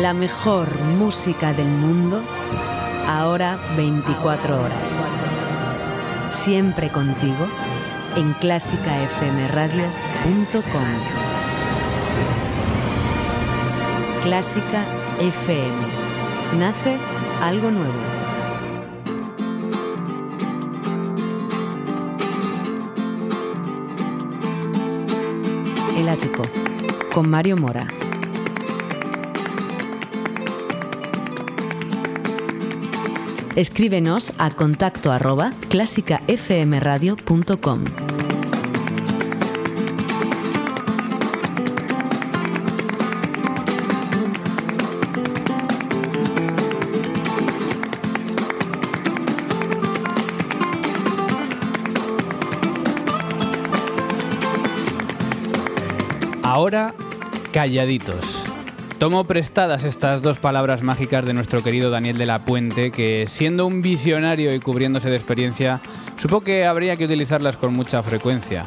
La mejor música del mundo, ahora 24 horas. Siempre contigo en clásicafmradio.com. Clásica FM. Nace algo nuevo. El ático con Mario Mora. Escríbenos a contacto arroba clásicafmradio.com. Ahora, calladitos. Tomo prestadas estas dos palabras mágicas de nuestro querido Daniel de la Puente, que siendo un visionario y cubriéndose de experiencia, supo que habría que utilizarlas con mucha frecuencia.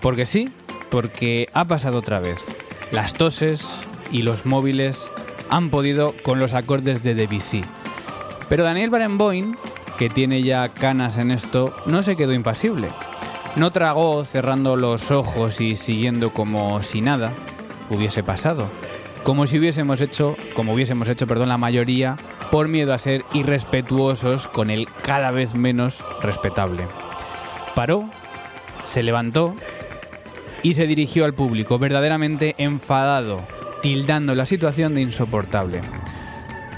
Porque sí, porque ha pasado otra vez. Las toses y los móviles han podido con los acordes de Debussy. Pero Daniel Barenboim, que tiene ya canas en esto, no se quedó impasible. No tragó cerrando los ojos y siguiendo como si nada hubiese pasado como si hubiésemos hecho, como hubiésemos hecho, perdón, la mayoría, por miedo a ser irrespetuosos con el cada vez menos respetable. Paró, se levantó y se dirigió al público, verdaderamente enfadado, tildando la situación de insoportable.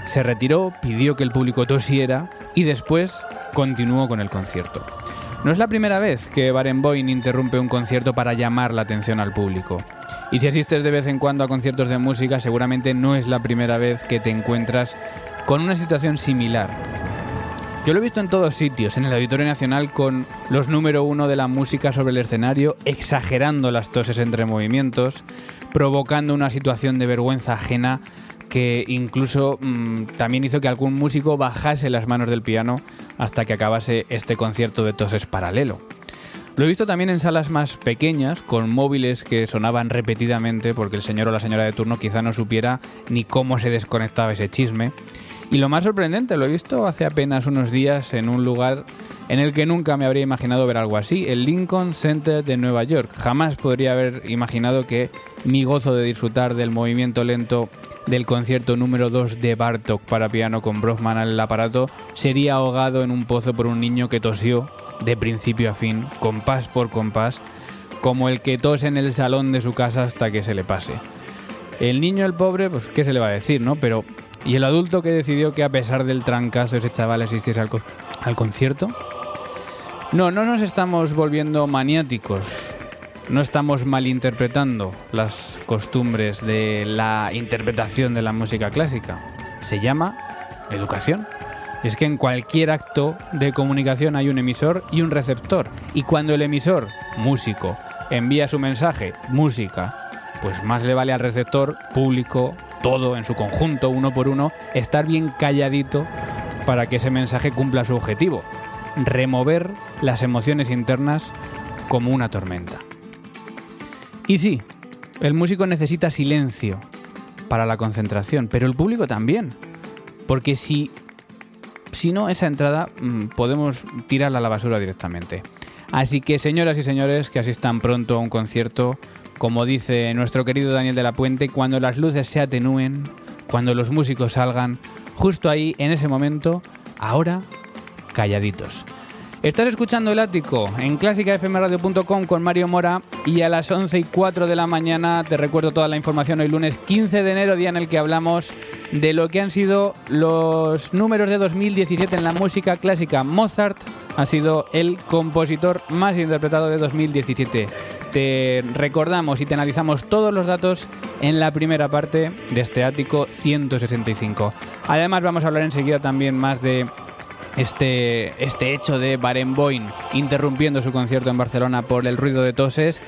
Se retiró, pidió que el público tosiera y después continuó con el concierto. No es la primera vez que Barenboim interrumpe un concierto para llamar la atención al público. Y si asistes de vez en cuando a conciertos de música, seguramente no es la primera vez que te encuentras con una situación similar. Yo lo he visto en todos sitios, en el Auditorio Nacional con los número uno de la música sobre el escenario, exagerando las toses entre movimientos, provocando una situación de vergüenza ajena que incluso mm, también hizo que algún músico bajase las manos del piano hasta que acabase este concierto de toses paralelo. Lo he visto también en salas más pequeñas, con móviles que sonaban repetidamente porque el señor o la señora de turno quizá no supiera ni cómo se desconectaba ese chisme. Y lo más sorprendente, lo he visto hace apenas unos días en un lugar en el que nunca me habría imaginado ver algo así, el Lincoln Center de Nueva York. Jamás podría haber imaginado que mi gozo de disfrutar del movimiento lento del concierto número 2 de Bartok para piano con Brofman al aparato sería ahogado en un pozo por un niño que tosió de principio a fin, compás por compás, como el que tose en el salón de su casa hasta que se le pase. El niño, el pobre, pues qué se le va a decir, ¿no? Pero ¿y el adulto que decidió que a pesar del trancazo ese chaval asistiese al, al concierto? No, no nos estamos volviendo maniáticos. No estamos malinterpretando las costumbres de la interpretación de la música clásica. Se llama educación es que en cualquier acto de comunicación hay un emisor y un receptor. Y cuando el emisor, músico, envía su mensaje, música, pues más le vale al receptor, público, todo en su conjunto, uno por uno, estar bien calladito para que ese mensaje cumpla su objetivo, remover las emociones internas como una tormenta. Y sí, el músico necesita silencio para la concentración, pero el público también. Porque si si no, esa entrada mm, podemos tirarla a la basura directamente. Así que señoras y señores que asistan pronto a un concierto, como dice nuestro querido Daniel de la Puente, cuando las luces se atenúen, cuando los músicos salgan, justo ahí, en ese momento, ahora, calladitos. Estás escuchando El Ático en clásicafmradio.com con Mario Mora y a las 11 y 4 de la mañana te recuerdo toda la información hoy lunes 15 de enero, día en el que hablamos de lo que han sido los números de 2017 en la música clásica. Mozart ha sido el compositor más interpretado de 2017. Te recordamos y te analizamos todos los datos en la primera parte de este ático 165. Además vamos a hablar enseguida también más de este, este hecho de Barenboim interrumpiendo su concierto en Barcelona por el ruido de toses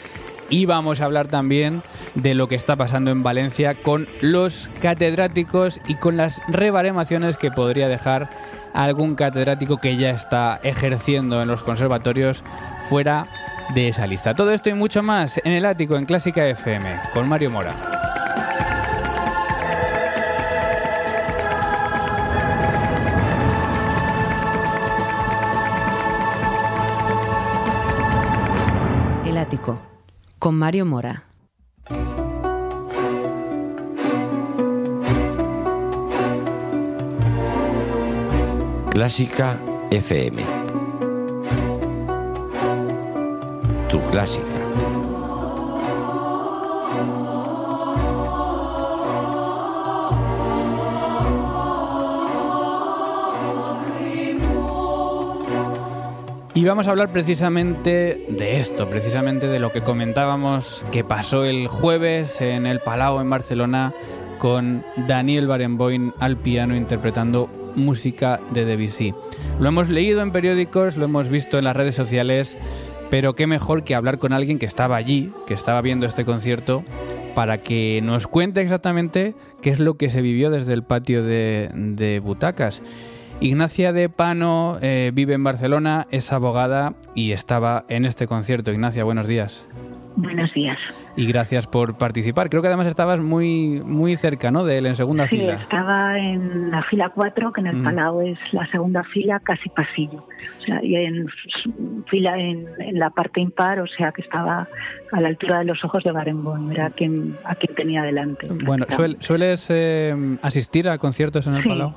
y vamos a hablar también de lo que está pasando en Valencia con los catedráticos y con las rebaremaciones que podría dejar algún catedrático que ya está ejerciendo en los conservatorios fuera de esa lista. Todo esto y mucho más en el ático en Clásica FM con Mario Mora. Con Mario Mora. Clásica FM. Tu clásica. Vamos a hablar precisamente de esto, precisamente de lo que comentábamos que pasó el jueves en el Palau en Barcelona con Daniel Barenboim al piano interpretando música de Debussy. Lo hemos leído en periódicos, lo hemos visto en las redes sociales, pero qué mejor que hablar con alguien que estaba allí, que estaba viendo este concierto, para que nos cuente exactamente qué es lo que se vivió desde el patio de, de butacas. Ignacia de Pano eh, vive en Barcelona, es abogada y estaba en este concierto. Ignacia, buenos días. Buenos días. Y gracias por participar. Creo que además estabas muy muy cerca, ¿no? De él, en segunda sí, fila. estaba en la fila 4, que en el Mm. Palau es la segunda fila, casi pasillo. O sea, y en fila en, en la parte impar, o sea, que estaba a la altura de los ojos de Barenboim. Era quien, a quien tenía delante. Bueno. ¿suel- ¿sueles eh, asistir a conciertos en el Sí. Palau?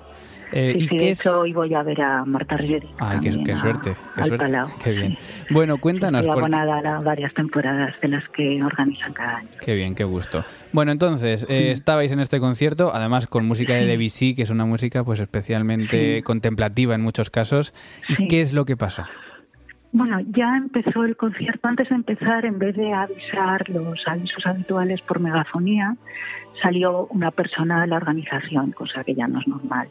Eh, Sí, ¿y sí, qué de es? hecho, hoy voy a ver a Marta Rieri. Ay, qué, también qué a- suerte, qué al suerte. Palau. Qué bien. Sí. Bueno, cuéntanos. Estoy porque- abonada a varias temporadas de las que organizan cada año. Qué bien, qué gusto. Bueno, entonces, eh, estabais en este concierto, además con música de Sí. Debussy, que es una música pues especialmente Sí. contemplativa en muchos casos. ¿Y Sí. qué es lo que pasó? Bueno, ya empezó el concierto. Antes de empezar, en vez de avisar los avisos habituales por megafonía, salió una persona de la organización, cosa que ya no es normal.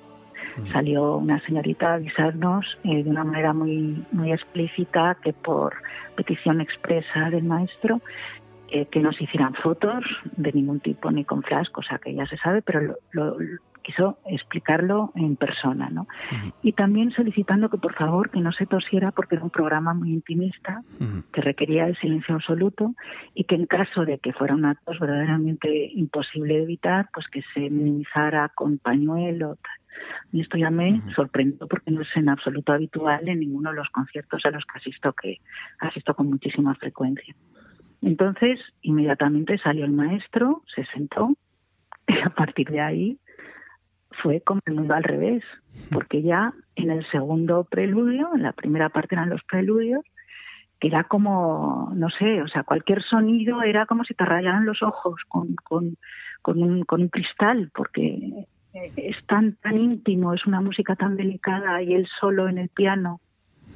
Salió una señorita a avisarnos eh, de una manera muy, muy explícita que por petición expresa del maestro eh, que nos hicieran fotos de ningún tipo ni con flash, cosa que ya se sabe, pero lo, lo- quiso explicarlo en persona, ¿no? Y también solicitando que por favor que no se tosiera porque era un programa muy intimista que requería el silencio absoluto y que en caso de que fuera una tos verdaderamente imposible de evitar, pues que se minimizara con pañuelo. tal. Y esto ya me Ujú. sorprendió porque no es en absoluto habitual en ninguno de los conciertos a los que asisto, que asisto con muchísima frecuencia. Entonces, inmediatamente salió el maestro, se sentó y a partir de ahí fue como el mundo al revés, porque ya en el segundo preludio, en la primera parte eran los preludios, que era como, no sé, o sea, cualquier sonido era como si te rayaran los ojos con, con, con, un, con un cristal, porque es tan, tan íntimo, es una música tan delicada y él solo en el piano,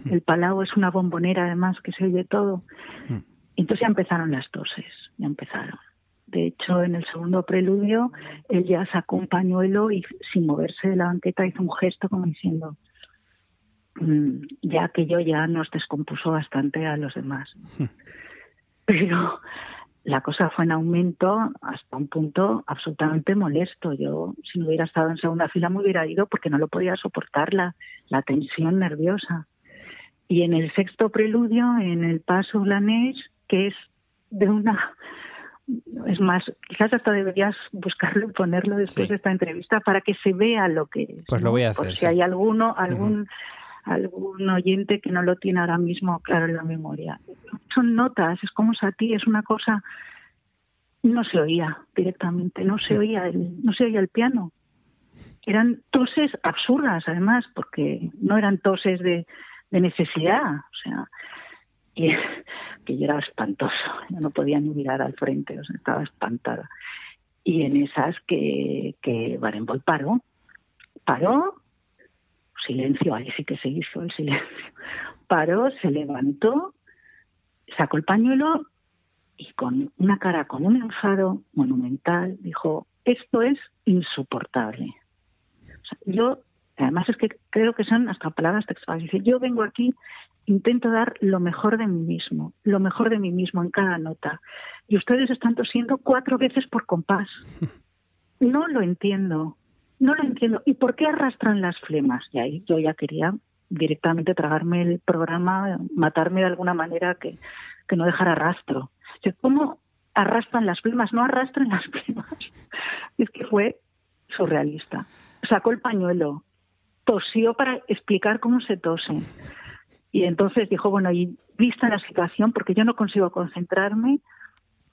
el palau es una bombonera además que se oye todo. Entonces ya empezaron las toses, ya empezaron. De hecho, en el segundo preludio, él ya sacó un pañuelo y sin moverse de la banqueta hizo un gesto como diciendo, "Mm, ya que yo ya nos descompuso bastante a los demás. Pero la cosa fue en aumento hasta un punto absolutamente molesto. Yo, si no hubiera estado en segunda fila, me hubiera ido porque no lo podía soportar la, la tensión nerviosa. Y en el sexto preludio, en el paso Lanés, que es de una es más, quizás hasta deberías buscarlo y ponerlo después Sí. de esta entrevista para que se vea lo que es. Pues lo voy a Por hacer, si sí. hay alguno, algún, algún oyente que no lo tiene ahora mismo claro en la memoria. Son notas, es como Sati, es una cosa. No se oía directamente, no se oía el, no se oía el piano. Eran toses absurdas, además, porque no eran toses de, de necesidad. O sea, y que yo era espantoso, yo no podía ni mirar al frente, o sea, estaba espantada. Y en esas que, que Barenboim paró, paró, silencio, ahí sí que se hizo el silencio, paró, se levantó, sacó el pañuelo y con una cara, con un enfado monumental, dijo, esto es insoportable. O sea, yo, además es que creo que son hasta palabras textuales, dice, yo vengo aquí intento dar lo mejor de mí mismo, lo mejor de mí mismo en cada nota. Y ustedes están tosiendo cuatro veces por compás. No lo entiendo, no lo entiendo. ¿Y por qué arrastran las flemas? Y ahí yo ya quería directamente tragarme el programa, matarme de alguna manera que, que no dejara rastro. O ¿Cómo arrastran las flemas? No arrastran las flemas. Es que fue surrealista. Sacó el pañuelo, tosió para explicar cómo se tose. Y entonces dijo, bueno, y vista la situación, porque yo no consigo concentrarme,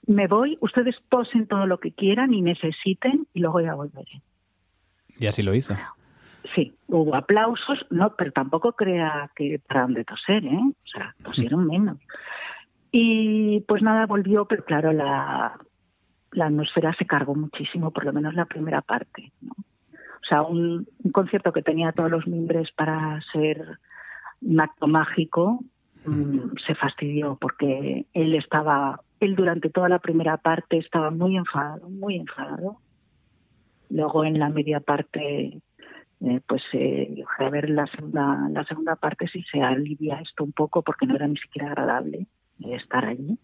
me voy, ustedes posen todo lo que quieran y necesiten y luego ya volveré. Y así lo hizo. Sí, hubo aplausos, no, pero tampoco crea que pararon de toser, ¿eh? O sea, tosieron menos. Y pues nada, volvió, pero claro, la, la atmósfera se cargó muchísimo, por lo menos la primera parte. ¿no? O sea, un, un concierto que tenía todos los mimbres para ser un acto mágico mm, se fastidió porque él estaba, él durante toda la primera parte estaba muy enfadado, muy enfadado. Luego en la media parte, eh, pues eh, a ver la segunda, la segunda parte si se alivia esto un poco porque no era ni siquiera agradable estar allí.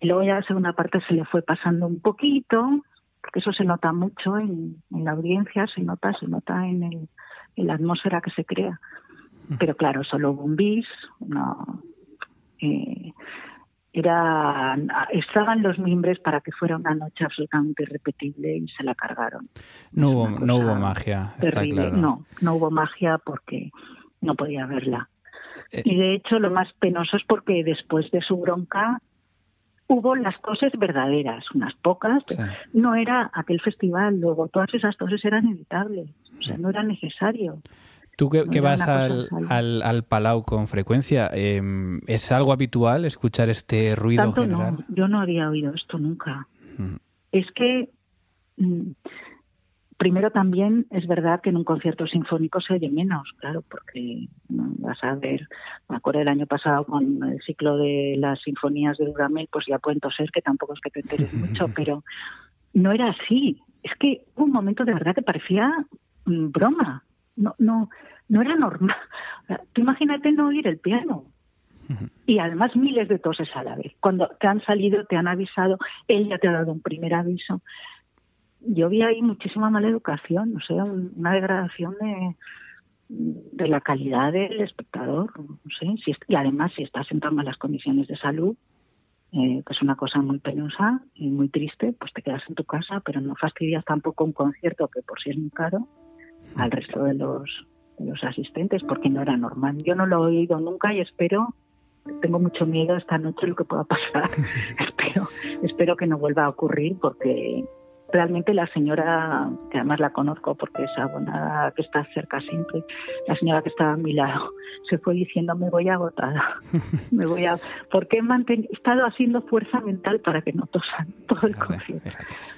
Y luego ya la segunda parte se le fue pasando un poquito, porque eso se nota mucho en, en la audiencia, se nota, se nota en, el, en la atmósfera que se crea. Pero claro, solo hubo un bis, no, eh, era, estaban los mimbres para que fuera una noche absolutamente irrepetible y se la cargaron. No hubo, no hubo magia, está terrible. claro. No, no hubo magia porque no podía verla. Eh. Y de hecho lo más penoso es porque después de su bronca hubo las toses verdaderas, unas pocas. Sí. No era aquel festival, luego todas esas toses eran evitables, o sea, no era necesario. Tú que, vas al, al, al Palau con frecuencia, eh, ¿es algo habitual escuchar este ruido Tanto general? no, yo no había oído esto nunca. Mm. Es que mm, primero también es verdad que en un concierto sinfónico se oye menos, claro, porque no, vas a ver, me acuerdo el año pasado con el ciclo de las sinfonías de Dudamel, pues ya pueden toser, que tampoco es que te enteres mucho, pero no era así. Es que hubo un momento de verdad que parecía mm, broma. No, no, no era normal. O sea, Tú imagínate no oír el piano. Y además miles de toses a la vez. Cuando te han salido, te han avisado, él ya te ha dado un primer aviso. Yo vi ahí muchísima mala educación, o sea, una degradación de, de la calidad del espectador. No sé, si es- y además, si estás en tan malas condiciones de salud, eh, que es una cosa muy penosa y muy triste, pues te quedas en tu casa, pero no fastidias tampoco un concierto que por sí es muy caro al resto de los, de los asistentes, porque no era normal. Yo no lo he oído nunca y espero, tengo mucho miedo esta noche lo que pueda pasar. espero, espero que no vuelva a ocurrir porque realmente la señora, que además la conozco porque es abonada, que está cerca siempre, la señora que estaba a mi lado, se fue diciendo me voy agotada, me voy a, porque he manten- he estado haciendo fuerza mental para que no tosan todo el concierto,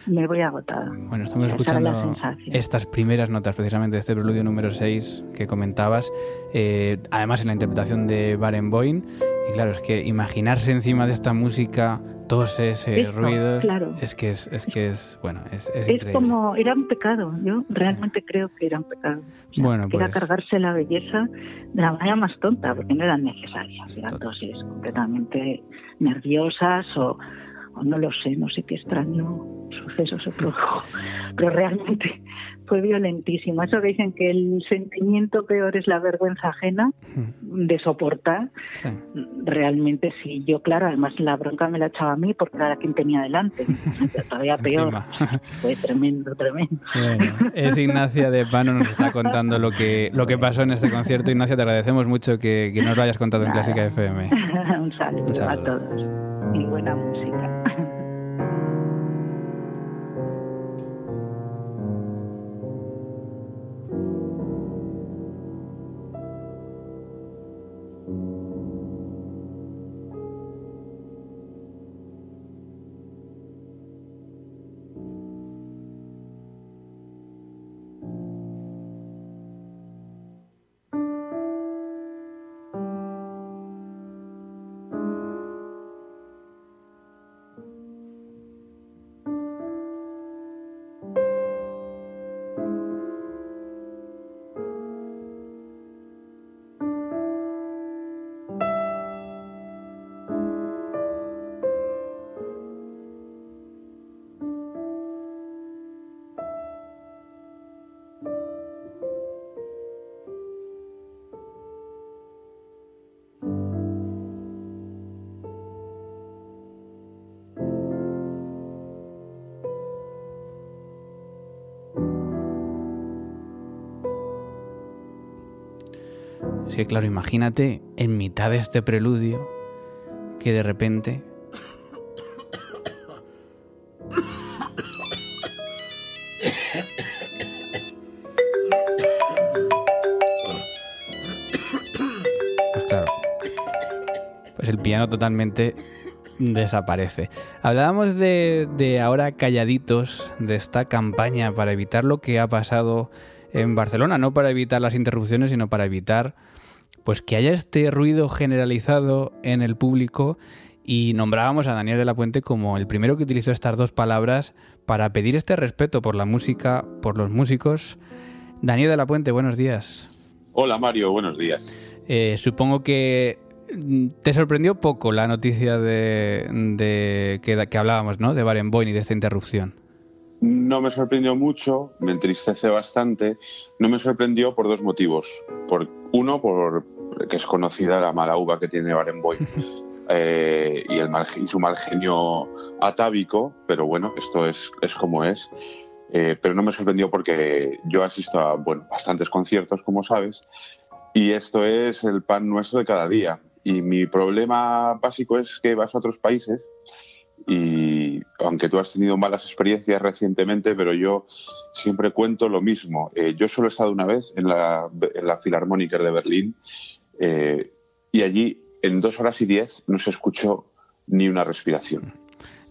me voy agotada. Bueno, estamos Esa escuchando estas primeras notas precisamente de este preludio número 6 que comentabas, eh, además en la interpretación de Barenboim. Y claro, es que imaginarse encima de esta música toses, eh, Eso, ruidos, claro. es que es, es que es, bueno, es, es Es increíble. como, era un pecado, yo realmente creo que era un pecado. O sea, Bueno, Era pues- cargarse la belleza de la manera más tonta, porque no eran necesarias, eran dosis completamente nerviosas o, o no lo sé, no sé qué extraño suceso se produjo, pero realmente fue violentísimo. Eso que dicen que el sentimiento peor es la vergüenza ajena de soportar, sí. realmente sí. Yo, claro, además la bronca me la echaba a mí porque era quien tenía delante. Todavía peor. Fue tremendo, tremendo. Bueno, es Ignacia de Pano nos está contando lo que, lo que pasó en este concierto. Ignacia, te agradecemos mucho que, que nos lo hayas contado en. Clásica FM. Un saludo, Un saludo. a todos y buena música. Así que claro, imagínate en mitad de este preludio que de repente... Pues claro, pues el piano totalmente desaparece. Hablábamos de, de, ahora calladitos, de esta campaña para evitar lo que ha pasado en Barcelona, no para evitar las interrupciones, sino para evitar pues que haya este ruido generalizado en el público y nombrábamos a Daniel de la Puente como el primero que utilizó estas dos palabras para pedir este respeto por la música, por los músicos. Daniel de la Puente, buenos días. Hola Mario, buenos días. Eh, supongo que mm, te sorprendió poco la noticia de, que, hablábamos, ¿no? De Barenboim y de esta interrupción. No me sorprendió mucho, me entristece bastante. No me sorprendió por dos motivos. Por, uno, por que es conocida la mala uva que tiene Barenboim eh, y, el y su mal genio atávico, pero bueno, esto es, es como es. Eh, pero no me sorprendió porque yo asisto a bueno, bastantes conciertos, como sabes, y esto es el pan nuestro de cada día. Y mi problema básico es que vas a otros países y aunque tú has tenido malas experiencias recientemente, pero yo siempre cuento lo mismo. Eh, yo solo he estado una vez en la, en la Filarmónica de Berlín eh, y allí en dos horas y diez no se escuchó ni una respiración.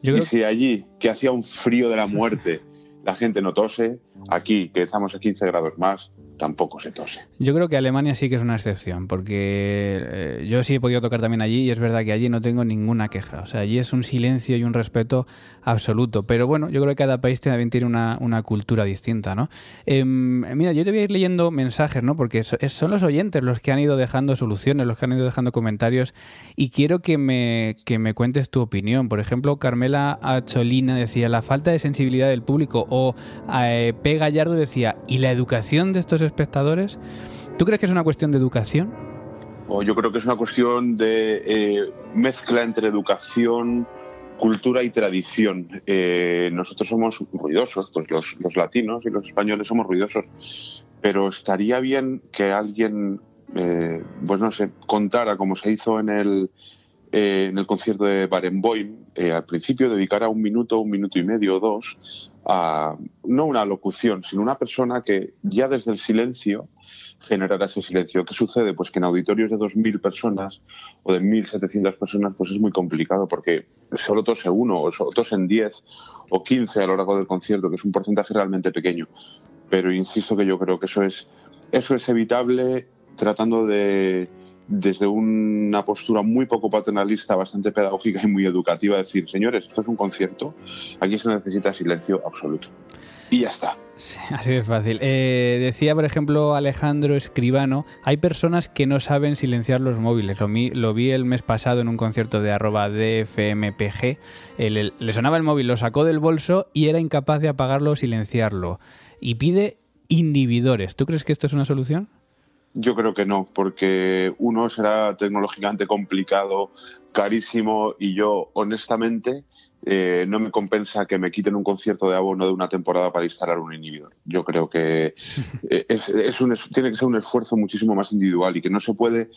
y si allí, que hacía un frío de la muerte, la gente no tose, aquí, que estamos a 15 grados más, tampoco se tose. Yo creo que Alemania sí que es una excepción, porque eh, yo sí he podido tocar también allí y es verdad que allí no tengo ninguna queja. O sea, allí es un silencio y un respeto absoluto. Pero bueno, yo creo que cada país también tiene una, cultura distinta, ¿no? Em, mira, yo te voy a ir leyendo mensajes, ¿no? Porque son los oyentes los que han ido dejando soluciones, los que han ido dejando comentarios y quiero que me, que me cuentes tu opinión. Por ejemplo, Carmela Acholina decía, la falta de sensibilidad del público o eh, P. Gallardo decía, ¿y la educación de estos espectadores. ¿Tú crees que es una cuestión de educación? O yo creo que es una cuestión de eh, mezcla entre educación, cultura y tradición. Eh, nosotros somos ruidosos, pues los, latinos y los españoles somos ruidosos, pero estaría bien que alguien, eh, pues no sé, contara como se hizo en el, en el concierto de Barenboim, al principio dedicara un minuto, un minuto y medio o dos a no una locución, sino una persona que ya desde el silencio generara ese silencio. ¿Qué sucede? Pues que en auditorios de 2.000 personas o de 1.700 personas pues es muy complicado porque solo tose uno o tosen 10 o 15 a lo largo del concierto, que es un porcentaje realmente pequeño. Pero insisto que yo creo que eso es, eso es evitable tratando de, desde una postura muy poco paternalista, bastante pedagógica y muy educativa, decir, señores, esto es un concierto, aquí se necesita silencio absoluto. Y ya está. así de fácil. Eh, decía, por ejemplo, Alejandro Escribano, hay personas que no saben silenciar los móviles. Lo, lo vi el mes pasado en un concierto de arroba DFMPG. le sonaba el móvil, lo sacó del bolso y era incapaz de apagarlo o silenciarlo. Y pide inhibidores. ¿Tú crees que esto es una solución? Yo creo que no, porque uno será tecnológicamente complicado, carísimo y yo honestamente eh, no me compensa que me quiten un concierto de abono de una temporada para instalar un inhibidor. Yo creo que eh, es, un, tiene que ser un esfuerzo muchísimo más individual y que no se puede,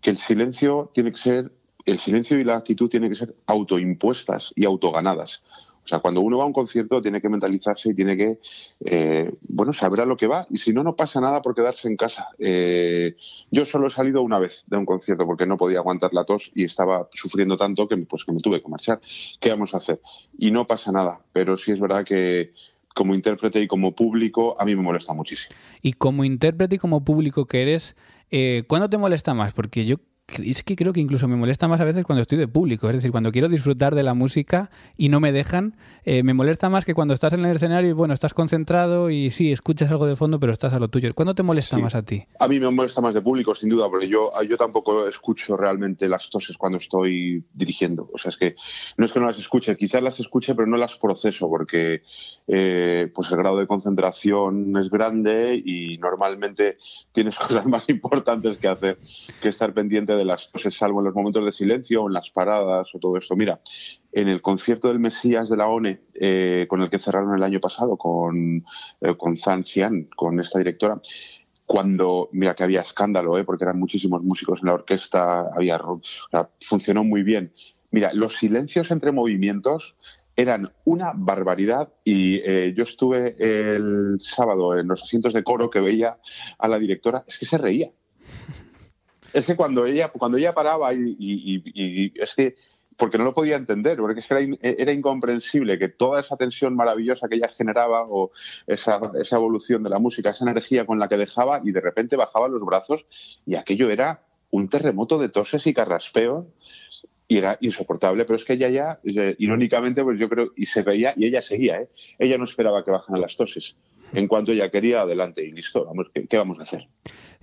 que el silencio tiene que ser, el silencio y la actitud tienen que ser autoimpuestas y autoganadas. O sea, cuando uno va a un concierto tiene que mentalizarse y tiene que, eh, bueno, saber a lo que va y si no, no pasa nada por quedarse en casa. Eh, yo solo he salido una vez de un concierto porque no podía aguantar la tos y estaba sufriendo tanto que, pues, que me tuve que marchar. ¿Qué vamos a hacer? Y no pasa nada, pero sí es verdad que como intérprete y como público a mí me molesta muchísimo. Y como intérprete y como público que eres, eh, ¿cuándo te molesta más? Porque yo es que creo que incluso me molesta más a veces cuando estoy de público, es decir, cuando quiero disfrutar de la música y no me dejan, eh, me molesta más que cuando estás en el escenario y bueno, estás concentrado y sí, escuchas algo de fondo, pero estás a lo tuyo. ¿Cuándo te molesta más a ti? A mí me molesta más de público, sin duda, porque yo, yo tampoco escucho realmente las toses cuando estoy dirigiendo. O sea, es que no es que no las escuche, quizás las escuche, pero no las proceso, porque eh, pues el grado de concentración es grande y normalmente tienes cosas más importantes que hacer que estar pendiente de las cosas, salvo en los momentos de silencio o en las paradas o todo esto. Mira, en el concierto del Mesías de la ONE, eh, con el que cerraron el año pasado, con, eh, con Zhang Xian, con esta directora, cuando, mira que había escándalo, eh, porque eran muchísimos músicos en la orquesta, había, funcionó muy bien. Mira, los silencios entre movimientos eran una barbaridad y yo estuve el sábado en los asientos de coro que veía a la directora, es que se reía es que cuando ella, cuando ella paraba y, es que porque no lo podía entender, porque es que era, incomprensible que toda esa tensión maravillosa que ella generaba o esa, esa, evolución de la música, esa energía con la que dejaba y de repente bajaba los brazos y aquello era un terremoto de toses y carraspeos y era insoportable, pero es que ella ya, eh, irónicamente, pues yo creo, y se veía, y ella seguía, ¿eh? ella no esperaba que bajaran las toses. En cuanto ella quería, adelante y listo, vamos, ¿qué, vamos a hacer?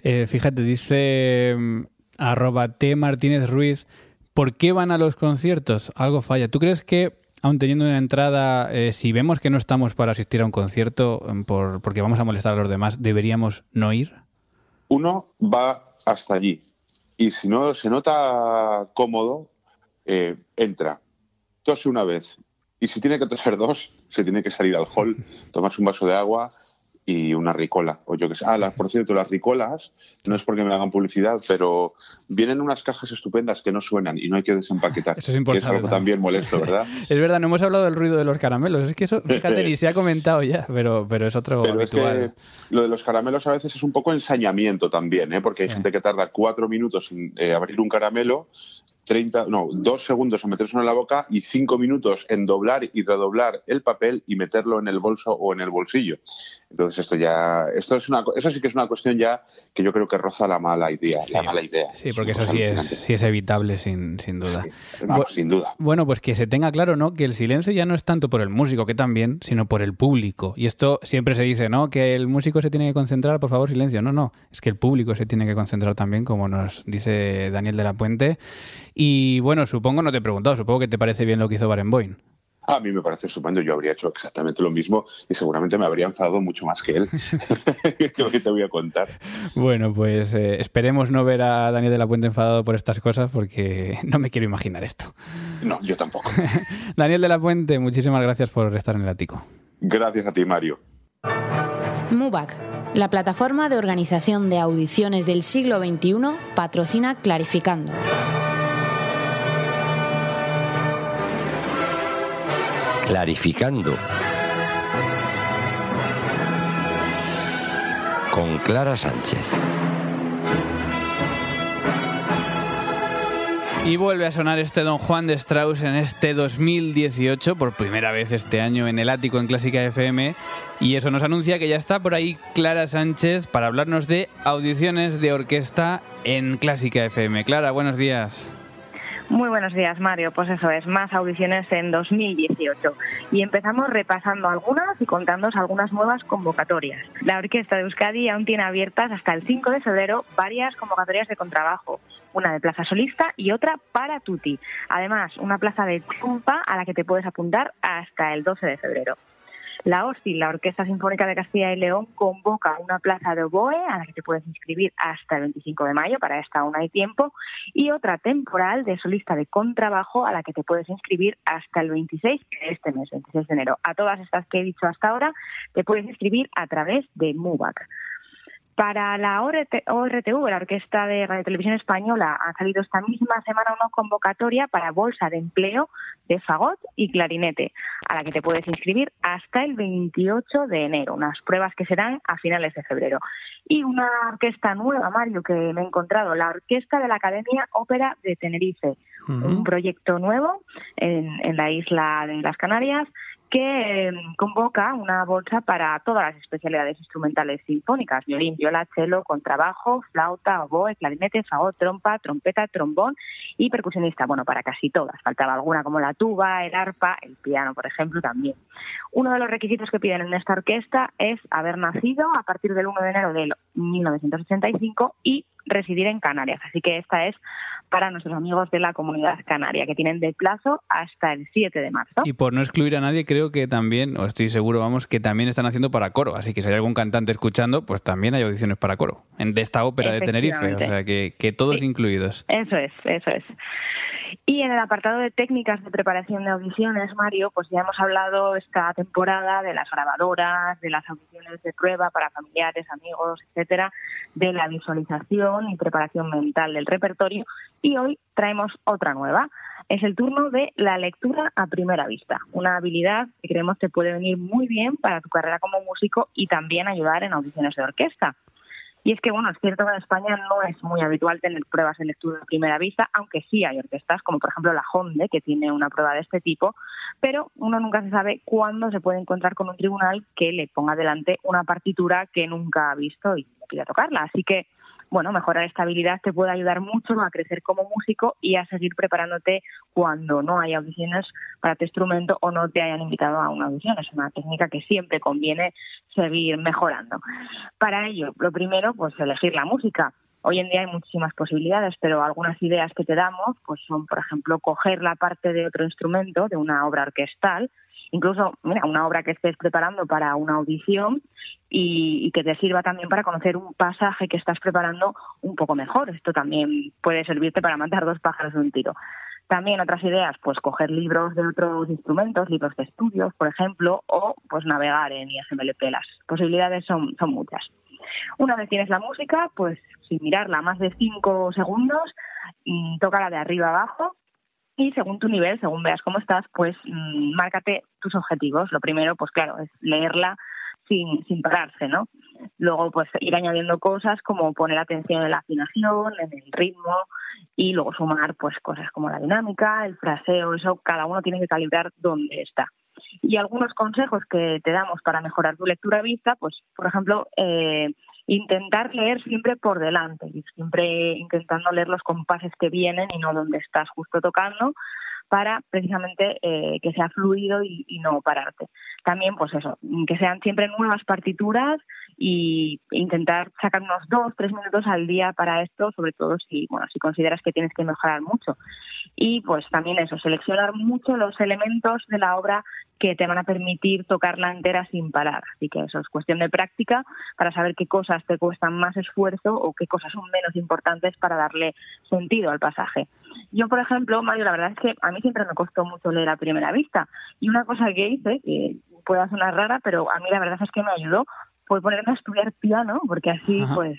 Eh, fíjate, dice mm, arroba T Martínez Ruiz, ¿por qué van a los conciertos? Algo falla. ¿Tú crees que, aun teniendo una entrada, si vemos que no estamos para asistir a un concierto mm, por, porque vamos a molestar a los demás, deberíamos no ir? Uno va hasta allí. Y si no se nota cómodo, eh, entra, tose una vez y si tiene que toser dos, se tiene que salir al hall, tomarse un vaso de agua y una ricola. O yo que sé. Ah, por cierto, las ricolas, no es porque me hagan publicidad, pero vienen unas cajas estupendas que no suenan y no hay que desempaquetar. Eso es importante. es algo también molesto, ¿verdad? es verdad, no hemos hablado del ruido de los caramelos. Es que eso, fíjate, ni se ha comentado ya, pero, pero es otro habitual. lo de los caramelos a veces es un poco ensañamiento también, ¿eh? porque hay gente que tarda cuatro minutos en eh, abrir un caramelo 30, no, dos segundos en meterse en la boca y cinco minutos en doblar y redoblar el papel y meterlo en el bolso o en el bolsillo. Entonces esto ya, esto es una, eso sí que es una cuestión ya que yo creo que roza la mala idea, la mala idea. Sí, porque eso sí es, sí es evitable sin, sin duda. sin duda. Bueno, pues que se tenga claro, ¿no? Que el silencio ya no es tanto por el músico, que también, sino por el público. Y esto siempre se dice, ¿no? Que el músico se tiene que concentrar, por favor, silencio. No, no, es que el público se tiene que concentrar también, como nos dice Daniel de la Puente. Y bueno, supongo, no te he preguntado, supongo que te parece bien lo que hizo Barenboim. A mí me parece estupendo, yo habría hecho exactamente lo mismo y seguramente me habría enfadado mucho más que él. lo que te voy a contar. Bueno, pues eh, esperemos no ver a Daniel de la Puente enfadado por estas cosas porque no me quiero imaginar esto. No, yo tampoco. Daniel de la Puente, muchísimas gracias por estar en el ático. Gracias a ti, Mario. MUBAC, la plataforma de organización de audiciones del siglo XXI, patrocina Clarificando. Clarificando. Con Clara Sánchez. Y vuelve a sonar este Don Juan de Strauss en este 2018, por primera vez este año en el ático en Clásica FM. Y eso nos anuncia que ya está por ahí Clara Sánchez para hablarnos de audiciones de orquesta en Clásica FM. Clara, buenos días. Muy buenos días, Mario. Pues eso es, más audiciones en 2018. Y empezamos repasando algunas y contándonos algunas nuevas convocatorias. La Orquesta de Euskadi aún tiene abiertas hasta el 5 de febrero varias convocatorias de contrabajo. Una de plaza solista y otra para tutti. Además, una plaza de trumpa a la que te puedes apuntar hasta el 12 de febrero. La OSTI, la Orquesta Sinfónica de Castilla y León, convoca una plaza de oboe a la que te puedes inscribir hasta el 25 de mayo, para esta aún hay tiempo, y otra temporal de solista de contrabajo a la que te puedes inscribir hasta el 26 de este mes, 26 de enero. A todas estas que he dicho hasta ahora, te puedes inscribir a través de MUBAC. Para la ORTV, la Orquesta de Radio Televisión Española, ha salido esta misma semana una convocatoria para bolsa de empleo de fagot y clarinete, a la que te puedes inscribir hasta el 28 de enero, unas pruebas que serán a finales de febrero. Y una orquesta nueva, Mario, que me he encontrado, la Orquesta de la Academia Ópera de Tenerife, un proyecto nuevo en, en la isla de las Canarias que em, convoca una bolsa para todas las especialidades instrumentales sinfónicas, violín, viola, cello, contrabajo, flauta, oboe, clarinete, fagot, trompa, trompeta, trombón y percusionista. Bueno, para casi todas. Faltaba alguna como la tuba, el arpa, el piano, por ejemplo, también. Uno de los requisitos que piden en esta orquesta es haber nacido a partir del 1 de enero de 1985 y residir en Canarias. Así que esta es para nuestros amigos de la comunidad canaria, que tienen de plazo hasta el 7 de marzo. Y por no excluir a nadie, creo que también, o estoy seguro, vamos, que también están haciendo para coro. Así que si hay algún cantante escuchando, pues también hay audiciones para coro, en, de esta ópera de Tenerife. O sea, que, que todos incluidos. Eso es, eso es. Y en el apartado de técnicas de preparación de audiciones, Mario, pues ya hemos hablado esta temporada de las grabadoras, de las audiciones de prueba para familiares, amigos, etcétera, de la visualización y preparación mental del repertorio. Y hoy traemos otra nueva. Es el turno de la lectura a primera vista, una habilidad que creemos te puede venir muy bien para tu carrera como músico y también ayudar en audiciones de orquesta. Y es que, bueno, es cierto que en España no es muy habitual tener pruebas de lectura a primera vista, aunque sí hay orquestas, como por ejemplo la Honde, que tiene una prueba de este tipo, pero uno nunca se sabe cuándo se puede encontrar con un tribunal que le ponga delante una partitura que nunca ha visto y le pida tocarla. Así que bueno, mejorar esta habilidad te puede ayudar mucho a crecer como músico y a seguir preparándote cuando no hay audiciones para tu instrumento o no te hayan invitado a una audición. Es una técnica que siempre conviene seguir mejorando. Para ello, lo primero, pues elegir la música. Hoy en día hay muchísimas posibilidades, pero algunas ideas que te damos pues son, por ejemplo, coger la parte de otro instrumento, de una obra orquestal, incluso mira, una obra que estés preparando para una audición y, que te sirva también para conocer un pasaje que estás preparando un poco mejor. Esto también puede servirte para matar dos pájaros de un tiro. También otras ideas, pues coger libros de otros instrumentos, libros de estudios, por ejemplo, o pues navegar en ISMLP. Las posibilidades son, son muchas. Una vez tienes la música, pues sin mirarla más de cinco segundos, mm, tócala de arriba abajo y según tu nivel, según veas cómo estás, pues mm, márcate tus objetivos. Lo primero, pues claro, es leerla sin, sin pararse, ¿no? Luego, pues ir añadiendo cosas como poner atención en la afinación, en el ritmo y luego sumar pues cosas como la dinámica, el fraseo, eso cada uno tiene que calibrar dónde está. Y algunos consejos que te damos para mejorar tu lectura vista, pues por ejemplo, eh, intentar leer siempre por delante, y siempre intentando leer los compases que vienen y no donde estás justo tocando, para precisamente eh, que sea fluido y, no pararte. También, pues eso, que sean siempre nuevas partituras y intentar sacar unos dos, tres minutos al día para esto, sobre todo si, bueno, si consideras que tienes que mejorar mucho. Y pues también eso, seleccionar mucho los elementos de la obra que te van a permitir tocarla entera sin parar. Así que eso es cuestión de práctica para saber qué cosas te cuestan más esfuerzo o qué cosas son menos importantes para darle sentido al pasaje. Yo, por ejemplo, Mario, la verdad es que a mí siempre me costó mucho leer a primera vista. Y una cosa que hice, que puede sonar rara, pero a mí la verdad es que me ayudó, fue ponerme a estudiar piano, porque así pues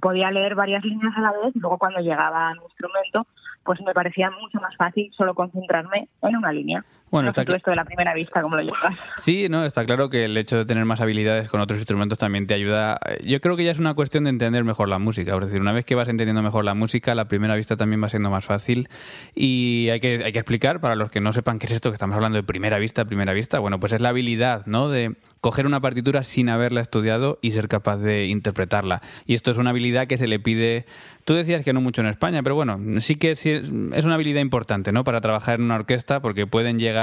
podía leer varias líneas a la vez y luego cuando llegaba al instrumento pues me parecía mucho más fácil solo concentrarme en una línea. Bueno, está esto de la primera vista, como lo llevas. Sí, no, está claro que el hecho de tener más habilidades con otros instrumentos también te ayuda. Yo creo que ya es una cuestión de entender mejor la música. Es decir, una vez que vas entendiendo mejor la música, la primera vista también va siendo más fácil. Y hay que, hay que explicar, para los que no sepan qué es esto que estamos hablando de primera vista, primera vista, bueno, pues es la habilidad, ¿no? De coger una partitura sin haberla estudiado y ser capaz de interpretarla. Y esto es una habilidad que se le pide. Tú decías que no mucho en España, pero bueno, sí que es, es una habilidad importante, ¿no? Para trabajar en una orquesta, porque pueden llegar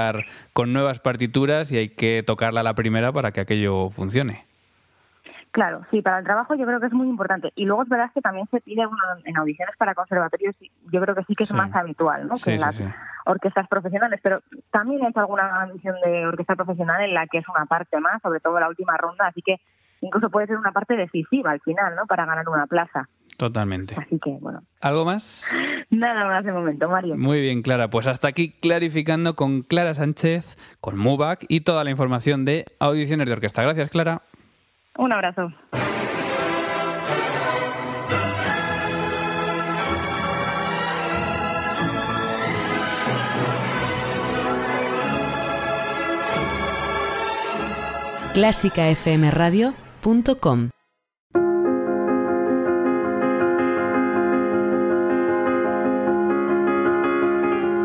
con nuevas partituras y hay que tocarla a la primera para que aquello funcione. Claro, sí, para el trabajo yo creo que es muy importante. Y luego es verdad que también se pide uno en audiciones para conservatorios, yo creo que sí que es más habitual, ¿no? que en las orquestas profesionales. Pero también he hecho alguna audición de orquesta profesional en la que es una parte más, sobre todo la última ronda, así que incluso puede ser una parte decisiva al final, ¿no? Para ganar una plaza. Totalmente. Así que, bueno. ¿Algo más? Nada más de momento, Mario. Muy bien, Clara. Pues hasta aquí clarificando con Clara Sánchez, con MUBAC y toda la información de audiciones de orquesta. Gracias, Clara. Un abrazo.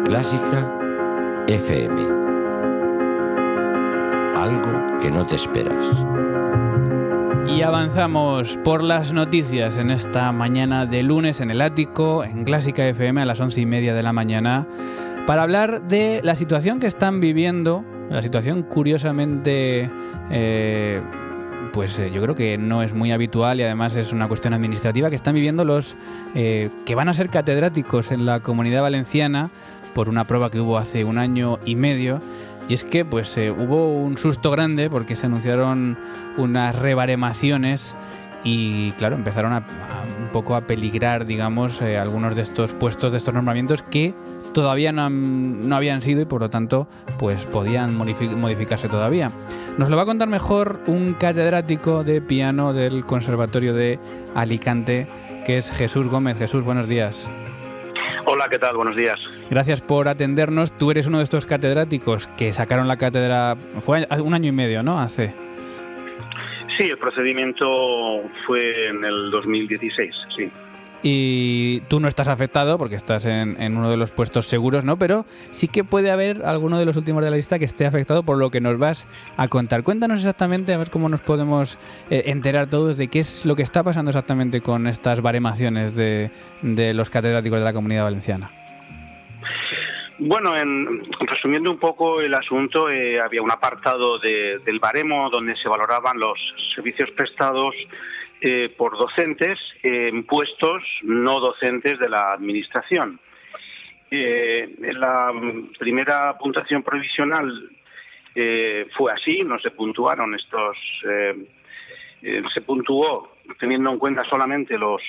Clásica FM. Algo que no te esperas. Y avanzamos por las noticias en esta mañana de lunes en el ático, en Clásica FM a las once y media de la mañana, para hablar de la situación que están viviendo, la situación curiosamente, eh, pues eh, yo creo que no es muy habitual y además es una cuestión administrativa que están viviendo los eh, que van a ser catedráticos en la comunidad valenciana por una prueba que hubo hace un año y medio y es que pues eh, hubo un susto grande porque se anunciaron unas rebaremaciones y claro, empezaron a, un poco a peligrar, digamos, algunos de estos puestos, de estos nombramientos que todavía no, no, habían sido y por lo tanto pues podían modificarse todavía. Nos lo va a contar mejor un catedrático de piano del Conservatorio de Alicante, que es Jesús Gómez. Jesús, buenos días. Hola, ¿qué tal? Buenos días. Gracias por atendernos. Tú eres uno de estos catedráticos que sacaron la cátedra, fue un año y medio, ¿no? Hace. Sí, el procedimiento fue en el 2016, sí y tú no estás afectado porque estás en, uno de los puestos seguros, ¿no? Pero sí que puede haber alguno de los últimos de la lista que esté afectado por lo que nos vas a contar. Cuéntanos exactamente, a ver cómo nos podemos eh, enterar todos de qué es lo que está pasando exactamente con estas baremaciones de, los catedráticos de la Comunidad Valenciana. Bueno, en, resumiendo un poco el asunto, eh, había un apartado del baremo donde se valoraban los servicios prestados eh, por docentes en puestos no docentes de la Administración. Eh, la primera puntuación provisional eh, fue así, no se puntuaron estos, se puntuó teniendo en cuenta solamente los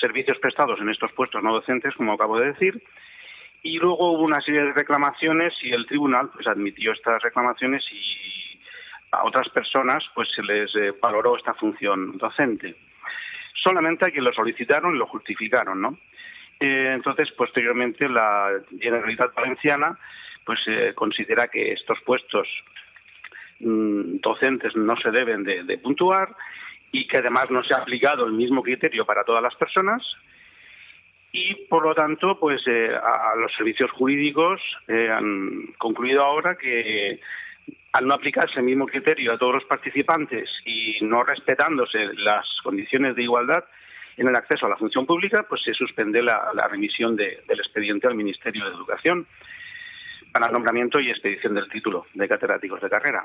servicios prestados en estos puestos no docentes, como acabo de decir, y luego hubo una serie de reclamaciones y el tribunal pues admitió estas reclamaciones y a otras personas pues se les eh, valoró esta función docente. Solamente a quienes lo solicitaron y lo justificaron, ¿no? Eh, entonces, posteriormente, la Generalitat Valenciana pues eh, considera que estos puestos mm, docentes no se deben de, puntuar y que además no se ha aplicado el mismo criterio para todas las personas y por lo tanto pues a los servicios jurídicos han concluido ahora que al no aplicarse el mismo criterio a todos los participantes y no respetándose las condiciones de igualdad en el acceso a la función pública, pues se suspende la, remisión del expediente al Ministerio de Educación para el nombramiento y expedición del título de catedráticos de carrera.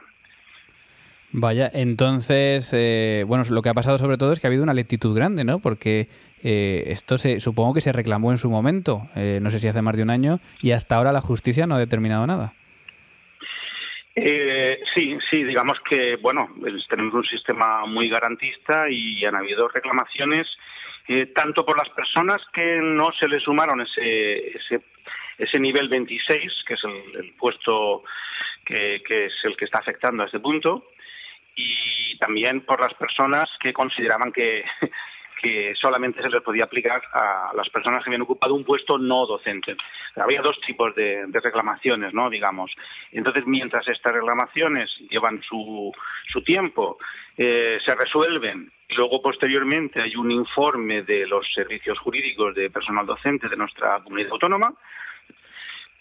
Vaya, entonces, eh, bueno, lo que ha pasado sobre todo es que ha habido una lentitud grande, ¿no? Porque eh, esto se, supongo que se reclamó en su momento, eh, no sé si hace más de un año, y hasta ahora la justicia no ha determinado nada. Eh, sí, sí, digamos que, bueno, tenemos un sistema muy garantista y han habido reclamaciones eh, tanto por las personas que no se le sumaron ese, ese, ese nivel 26, que es el, puesto que, que, es el que está afectando a este punto, y también por las personas que consideraban que, que solamente se les podía aplicar a las personas que habían ocupado un puesto no docente. Había dos tipos de, reclamaciones, ¿no? Digamos. Entonces, mientras estas reclamaciones llevan su, su tiempo, eh, se resuelven y luego posteriormente hay un informe de los servicios jurídicos de personal docente de nuestra comunidad autónoma,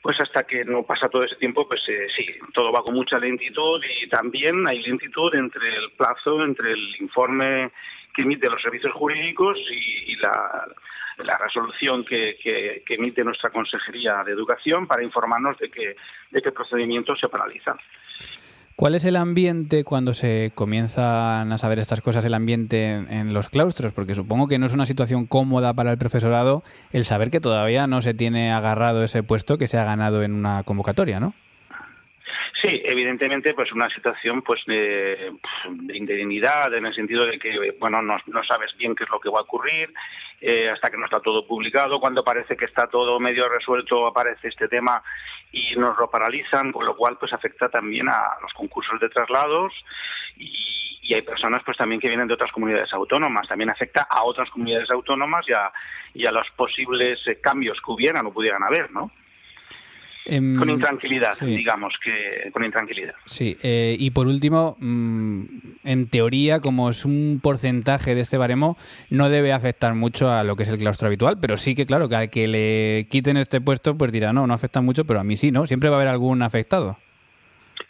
pues hasta que no pasa todo ese tiempo, pues eh, sí, todo va con mucha lentitud y también hay lentitud entre el plazo, entre el informe que emite los servicios jurídicos y, la, resolución que, emite nuestra Consejería de Educación para informarnos de que, de que el procedimiento se paraliza. ¿Cuál es el ambiente cuando se comienzan a saber estas cosas, el ambiente en, los claustros? Porque supongo que no es una situación cómoda para el profesorado el saber que todavía no se tiene agarrado ese puesto que se ha ganado en una convocatoria, ¿no? Sí, evidentemente, pues una situación pues de, indignidad en el sentido de que bueno no, sabes bien qué es lo que va a ocurrir eh, hasta que no está todo publicado. Cuando parece que está todo medio resuelto aparece este tema y nos lo paralizan, con lo cual pues afecta también a los concursos de traslados y, hay personas pues también que vienen de otras comunidades autónomas. También afecta a otras comunidades autónomas y a, y a los posibles eh, cambios que hubieran o pudieran haber, ¿no? Em, con intranquilidad, digamos, que con intranquilidad. Sí, eh, y por último, mm, en teoría, como es un porcentaje de este baremo, no debe afectar mucho a lo que es el claustro habitual, pero sí que, claro, que al que le quiten este puesto, pues dirá, no, no afecta mucho, pero a mí sí, ¿no? Siempre va a haber algún afectado.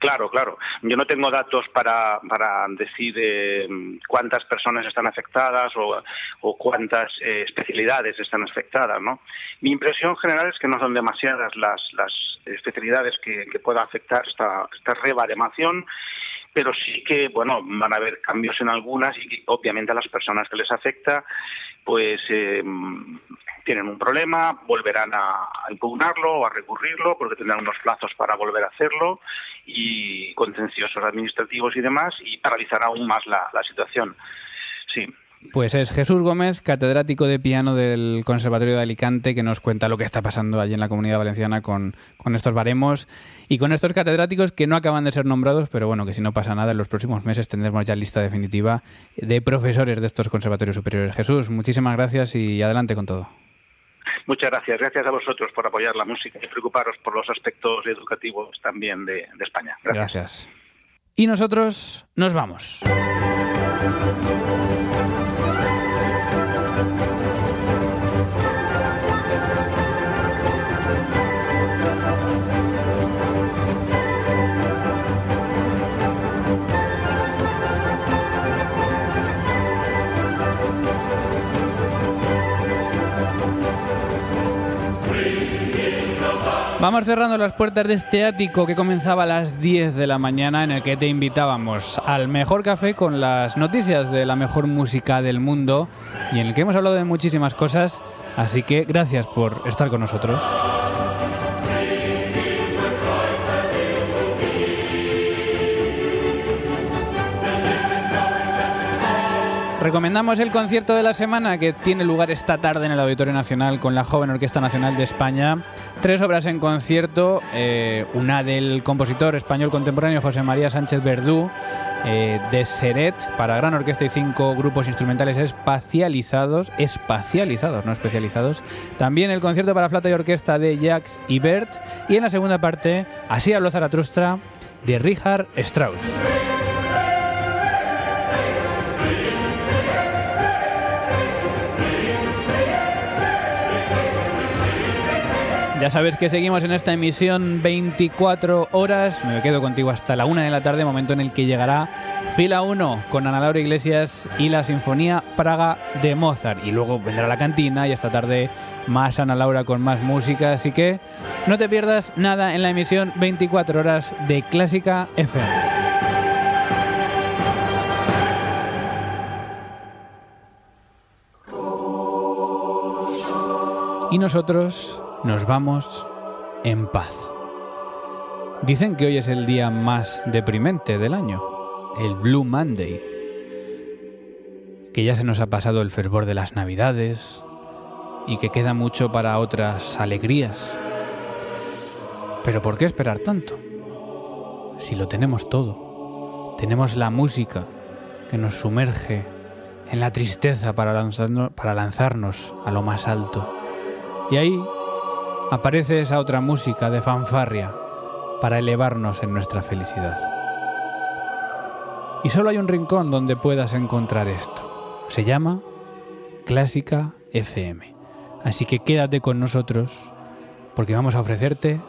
Claro, claro. Yo no tengo datos para, para decir eh, cuántas personas están afectadas o, cuántas eh, especialidades están afectadas, ¿no? Mi impresión general es que no son demasiadas las, las especialidades que, que pueda afectar esta, esta rebaremación pero sí que, bueno, van a haber cambios en algunas y obviamente a las personas que les afecta, pues eh, tienen un problema, volverán a, impugnarlo o a recurrirlo porque tendrán unos plazos para volver a hacerlo y contenciosos administrativos y demás y paralizará aún más la, la situación. Sí. Pues es Jesús Gómez, catedrático de piano del Conservatorio de Alicante, que nos cuenta lo que está pasando allí en la comunidad valenciana con, estos baremos y con estos catedráticos que no acaban de ser nombrados, pero bueno, que si no pasa nada, en los próximos meses tendremos ya lista definitiva de profesores de estos conservatorios superiores. Jesús, muchísimas gracias y adelante con todo. Muchas gracias. Gracias a vosotros por apoyar la música y preocuparos por los aspectos educativos también de, España. gracias. Y nosotros nos vamos. Vamos cerrando las puertas de este ático que comenzaba a las 10 de la mañana en el que te invitábamos al mejor café con las noticias de la mejor música del mundo y en el que hemos hablado de muchísimas cosas, así que gracias por estar con nosotros. Recomendamos el concierto de la semana que tiene lugar esta tarde en el Auditorio Nacional con la Joven Orquesta Nacional de España. Tres obras en concierto, eh, una del compositor español contemporáneo José María Sánchez Verdú, eh, de Seret para gran orquesta y cinco grupos instrumentales espacializados, espacializados, no especializados. También el concierto para flauta y orquesta de Jacques Ibert y en la segunda parte, Así habló Zaratustra de Richard Strauss. Ya sabes que seguimos en esta emisión 24 horas. Me quedo contigo hasta la una de la tarde, momento en el que llegará fila 1 con Ana Laura Iglesias y la Sinfonía Praga de Mozart. Y luego vendrá la cantina y esta tarde más Ana Laura con más música. Así que no te pierdas nada en la emisión 24 horas de Clásica FM. Y nosotros nos vamos en paz. Dicen que hoy es el día más deprimente del año, el Blue Monday, que ya se nos ha pasado el fervor de las Navidades y que queda mucho para otras alegrías. Pero ¿por qué esperar tanto? Si lo tenemos todo. Tenemos la música que nos sumerge en la tristeza para, lanzarnos, para lanzarnos a lo más alto. Y ahí aparece esa otra música de fanfarria para elevarnos en nuestra felicidad. Y solo hay un rincón donde puedas encontrar esto. Se llama Clásica FM. Así que quédate con nosotros porque vamos a ofrecerte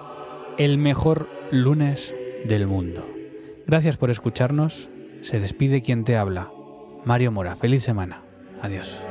el mejor lunes del mundo. Gracias por escucharnos. Se despide quien te habla. Mario Mora. Feliz semana. Adiós.